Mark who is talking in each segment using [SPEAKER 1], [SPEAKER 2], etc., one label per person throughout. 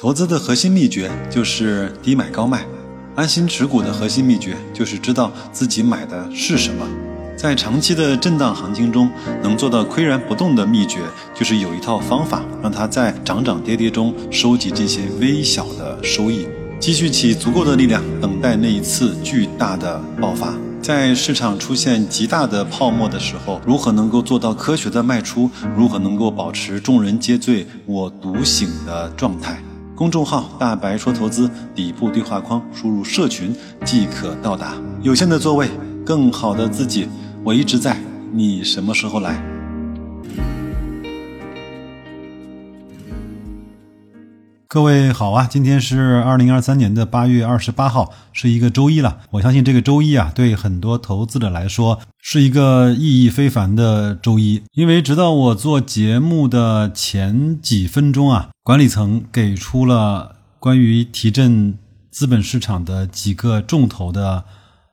[SPEAKER 1] 投资的核心秘诀就是低买高卖，安心持股的核心秘诀就是知道自己买的是什么。在长期的震荡行情中，能做到岿然不动的秘诀，就是有一套方法，让它在涨涨跌跌中收集这些微小的收益，积蓄起足够的力量，等待那一次巨大的爆发。在市场出现极大的泡沫的时候，如何能够做到科学的卖出？如何能够保持众人皆醉我独醒的状态？公众号“大白说投资”底部对话框输入“社群”即可到达。有限的座位，更好的自己。我一直在，你什么时候来？各位好啊，今天是二零二三年的八月二十八号，是一个周一了。我相信这个周一啊，对很多投资者来说是一个意义非凡的周一，因为直到我做节目的前几分钟啊，管理层给出了关于提振资本市场的几个重头的，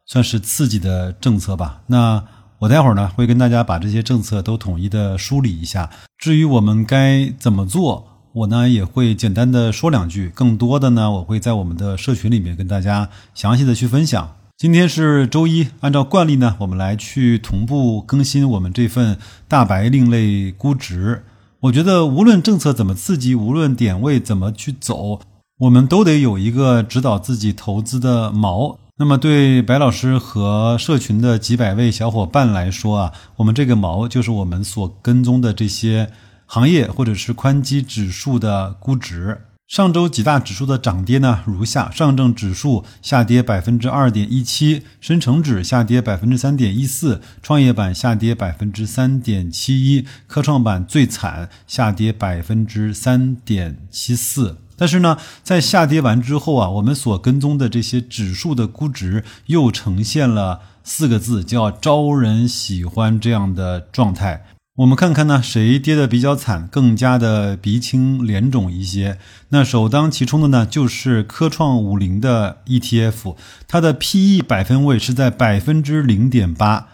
[SPEAKER 1] 算是刺激的政策吧。那我待会儿呢会跟大家把这些政策都统一的梳理一下。至于我们该怎么做，我呢也会简单的说两句。更多的呢，我会在我们的社群里面跟大家详细的去分享。今天是周一，按照惯例呢，我们来去同步更新我们这份大白另类估值。我觉得无论政策怎么刺激，无论点位怎么去走，我们都得有一个指导自己投资的锚。那么，对白老师和社群的几百位小伙伴来说啊，我们这个锚就是我们所跟踪的这些行业或者是宽基指数的估值。上周几大指数的涨跌呢？如下：上证指数下跌百分之二点一七，深成指下跌百分之三点一四，创业板下跌百分之三点七一，科创板最惨，下跌百分之三点七四。但是呢，在下跌完之后啊，我们所跟踪的这些指数的估值又呈现了四个字，叫招人喜欢这样的状态。我们看看呢，谁跌的比较惨，更加的鼻青脸肿一些。那首当其冲的呢，就是科创五零的 ETF，它的 PE 百分位是在百分之零点八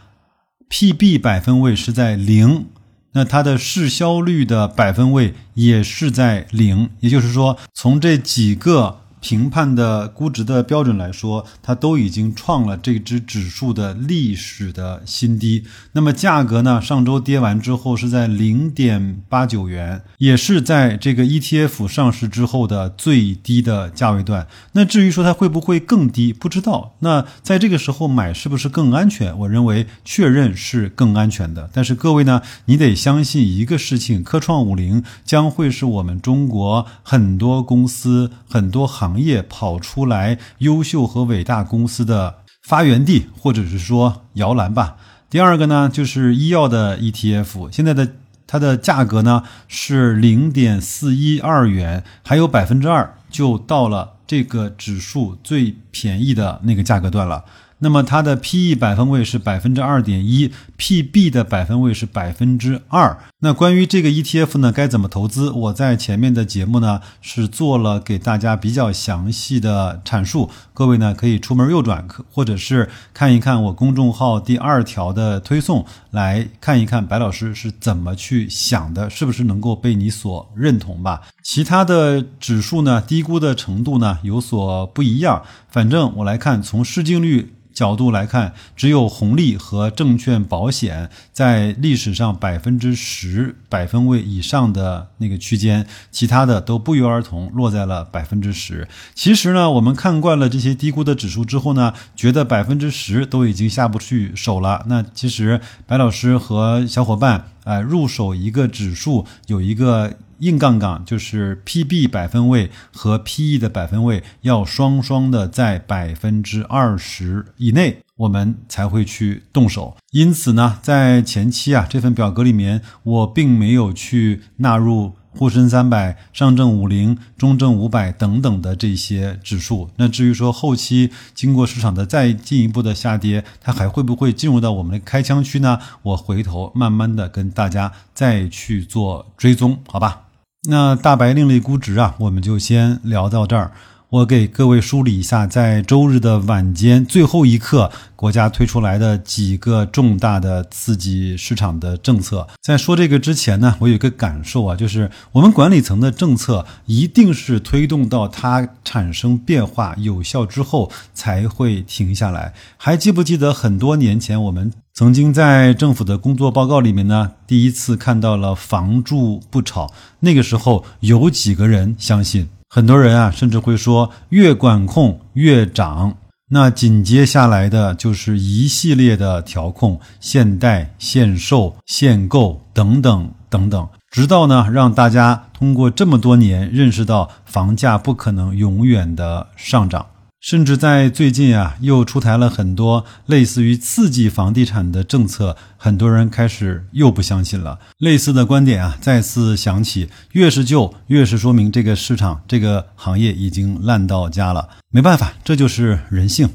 [SPEAKER 1] ，PB 百分位是在零。那它的市销率的百分位也是在零，也就是说，从这几个。评判的估值的标准来说，它都已经创了这只指数的历史的新低。那么价格呢？上周跌完之后是在零点八九元，也是在这个 ETF 上市之后的最低的价位段。那至于说它会不会更低，不知道。那在这个时候买是不是更安全？我认为确认是更安全的。但是各位呢，你得相信一个事情：科创五零将会是我们中国很多公司、很多行。行业跑出来优秀和伟大公司的发源地，或者是说摇篮吧。第二个呢，就是医药的 ETF，现在的它的价格呢是零点四一二元，还有百分之二就到了这个指数最便宜的那个价格段了。那么它的 P/E 百分位是百分之二点一，P/B 的百分位是百分之二。那关于这个 ETF 呢，该怎么投资？我在前面的节目呢是做了给大家比较详细的阐述，各位呢可以出门右转，或者是看一看我公众号第二条的推送，来看一看白老师是怎么去想的，是不是能够被你所认同吧？其他的指数呢，低估的程度呢有所不一样，反正我来看，从市净率。角度来看，只有红利和证券保险在历史上百分之十百分位以上的那个区间，其他的都不约而同落在了百分之十。其实呢，我们看惯了这些低估的指数之后呢，觉得百分之十都已经下不去手了。那其实白老师和小伙伴啊，入手一个指数有一个。硬杠杠就是 PB 百分位和 PE 的百分位要双双的在百分之二十以内，我们才会去动手。因此呢，在前期啊这份表格里面，我并没有去纳入沪深三百、上证五零、中证五百等等的这些指数。那至于说后期经过市场的再进一步的下跌，它还会不会进入到我们的开枪区呢？我回头慢慢的跟大家再去做追踪，好吧？那大白另类估值啊，我们就先聊到这儿。我给各位梳理一下，在周日的晚间最后一刻，国家推出来的几个重大的刺激市场的政策。在说这个之前呢，我有一个感受啊，就是我们管理层的政策一定是推动到它产生变化、有效之后才会停下来。还记不记得很多年前我们？曾经在政府的工作报告里面呢，第一次看到了“房住不炒”。那个时候有几个人相信？很多人啊，甚至会说越管控越涨。那紧接下来的就是一系列的调控，限贷、限售、限购等等等等，直到呢让大家通过这么多年认识到房价不可能永远的上涨。甚至在最近啊，又出台了很多类似于刺激房地产的政策，很多人开始又不相信了。类似的观点啊，再次响起。越是旧，越是说明这个市场、这个行业已经烂到家了。没办法，这就是人性，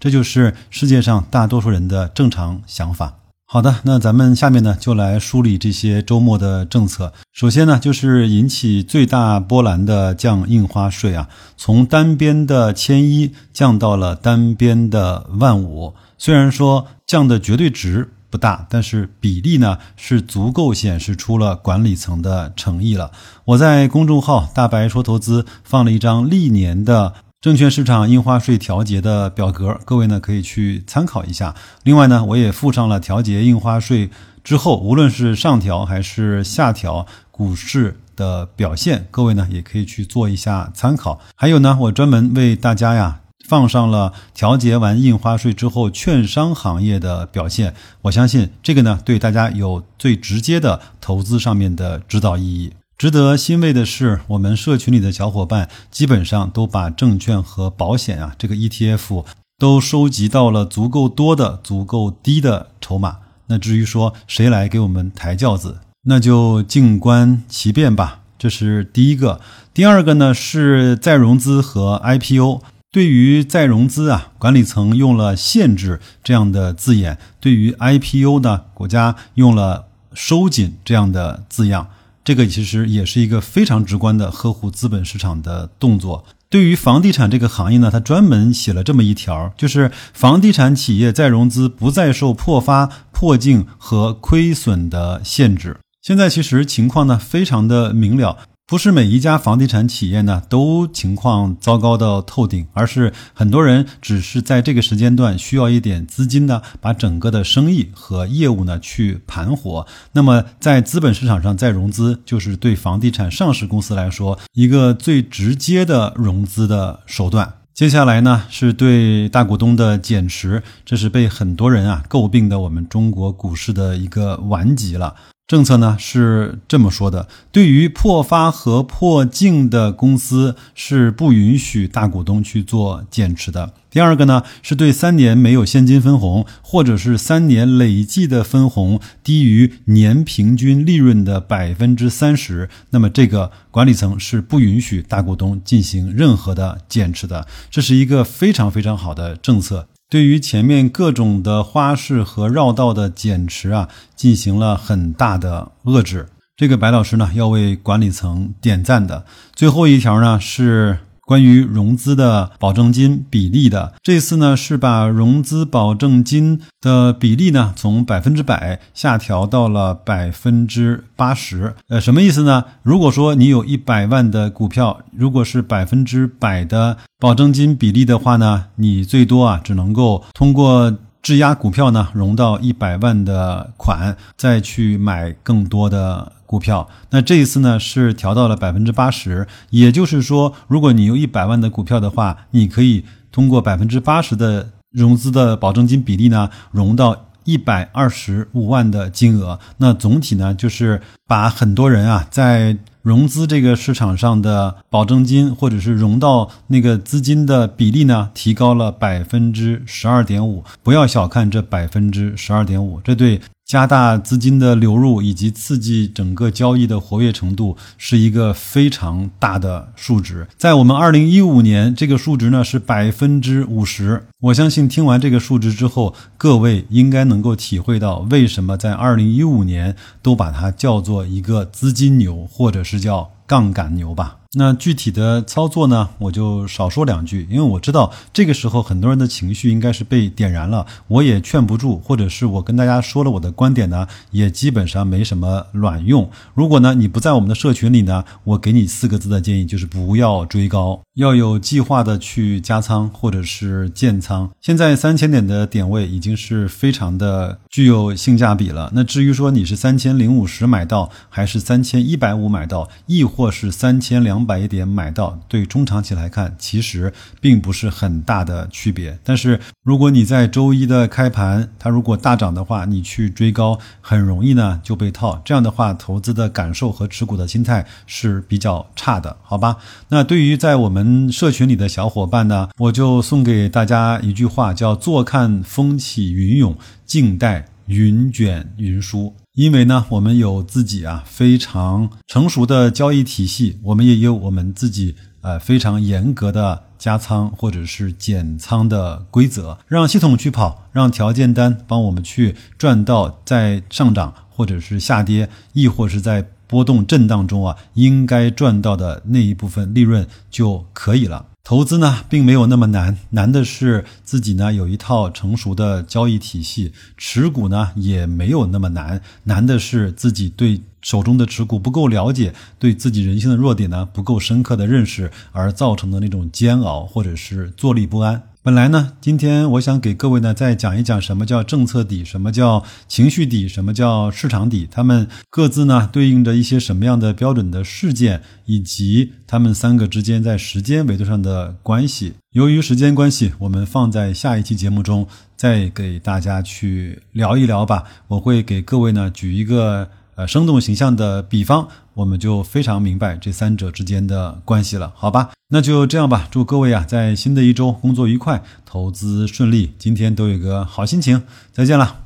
[SPEAKER 1] 这就是世界上大多数人的正常想法。好的，那咱们下面呢就来梳理这些周末的政策。首先呢，就是引起最大波澜的降印花税啊，从单边的千一降到了单边的万五。虽然说降的绝对值不大，但是比例呢是足够显示出了管理层的诚意了。我在公众号“大白说投资”放了一张历年的。证券市场印花税调节的表格，各位呢可以去参考一下。另外呢，我也附上了调节印花税之后，无论是上调还是下调股市的表现，各位呢也可以去做一下参考。还有呢，我专门为大家呀放上了调节完印花税之后券商行业的表现。我相信这个呢对大家有最直接的投资上面的指导意义。值得欣慰的是，我们社群里的小伙伴基本上都把证券和保险啊这个 ETF 都收集到了足够多的、足够低的筹码。那至于说谁来给我们抬轿子，那就静观其变吧。这是第一个。第二个呢是再融资和 IPO。对于再融资啊，管理层用了限制这样的字眼；对于 IPO 呢，国家用了收紧这样的字样。这个其实也是一个非常直观的呵护资本市场的动作。对于房地产这个行业呢，他专门写了这么一条，就是房地产企业再融资不再受破发、破净和亏损的限制。现在其实情况呢非常的明了。不是每一家房地产企业呢都情况糟糕到透顶，而是很多人只是在这个时间段需要一点资金呢，把整个的生意和业务呢去盘活。那么在资本市场上再融资，就是对房地产上市公司来说一个最直接的融资的手段。接下来呢是对大股东的减持，这是被很多人啊诟病的我们中国股市的一个顽疾了。政策呢是这么说的：对于破发和破净的公司是不允许大股东去做减持的。第二个呢是对三年没有现金分红，或者是三年累计的分红低于年平均利润的百分之三十，那么这个管理层是不允许大股东进行任何的减持的。这是一个非常非常好的政策。对于前面各种的花式和绕道的减持啊，进行了很大的遏制。这个白老师呢，要为管理层点赞的。最后一条呢是。关于融资的保证金比例的，这次呢是把融资保证金的比例呢从百分之百下调到了百分之八十。呃，什么意思呢？如果说你有一百万的股票，如果是百分之百的保证金比例的话呢，你最多啊只能够通过质押股票呢融到一百万的款，再去买更多的。股票，那这一次呢是调到了百分之八十，也就是说，如果你有一百万的股票的话，你可以通过百分之八十的融资的保证金比例呢，融到一百二十五万的金额。那总体呢，就是把很多人啊在融资这个市场上的保证金或者是融到那个资金的比例呢，提高了百分之十二点五。不要小看这百分之十二点五，这对。加大资金的流入以及刺激整个交易的活跃程度是一个非常大的数值。在我们二零一五年，这个数值呢是百分之五十。我相信听完这个数值之后，各位应该能够体会到为什么在二零一五年都把它叫做一个资金牛，或者是叫杠杆牛吧。那具体的操作呢，我就少说两句，因为我知道这个时候很多人的情绪应该是被点燃了，我也劝不住，或者是我跟大家说了我的观点呢，也基本上没什么卵用。如果呢你不在我们的社群里呢，我给你四个字的建议就是不要追高，要有计划的去加仓或者是建仓。现在三千点的点位已经是非常的具有性价比了。那至于说你是三千零五十买到，还是三千一百五买到，亦或是三千两。百一点买到，对中长期来看，其实并不是很大的区别。但是如果你在周一的开盘，它如果大涨的话，你去追高，很容易呢就被套。这样的话，投资的感受和持股的心态是比较差的，好吧？那对于在我们社群里的小伙伴呢，我就送给大家一句话，叫“坐看风起云涌，静待云卷云舒”。因为呢，我们有自己啊非常成熟的交易体系，我们也有我们自己呃非常严格的加仓或者是减仓的规则，让系统去跑，让条件单帮我们去赚到在上涨或者是下跌，亦或是在波动震荡中啊应该赚到的那一部分利润就可以了。投资呢，并没有那么难，难的是自己呢有一套成熟的交易体系，持股呢也没有那么难，难的是自己对手中的持股不够了解，对自己人性的弱点呢不够深刻的认识而造成的那种煎熬或者是坐立不安。本来呢，今天我想给各位呢再讲一讲什么叫政策底，什么叫情绪底，什么叫市场底，他们各自呢对应着一些什么样的标准的事件，以及他们三个之间在时间维度上的关系。由于时间关系，我们放在下一期节目中再给大家去聊一聊吧。我会给各位呢举一个。呃，生动形象的比方，我们就非常明白这三者之间的关系了，好吧？那就这样吧，祝各位啊，在新的一周工作愉快，投资顺利，今天都有个好心情，再见了。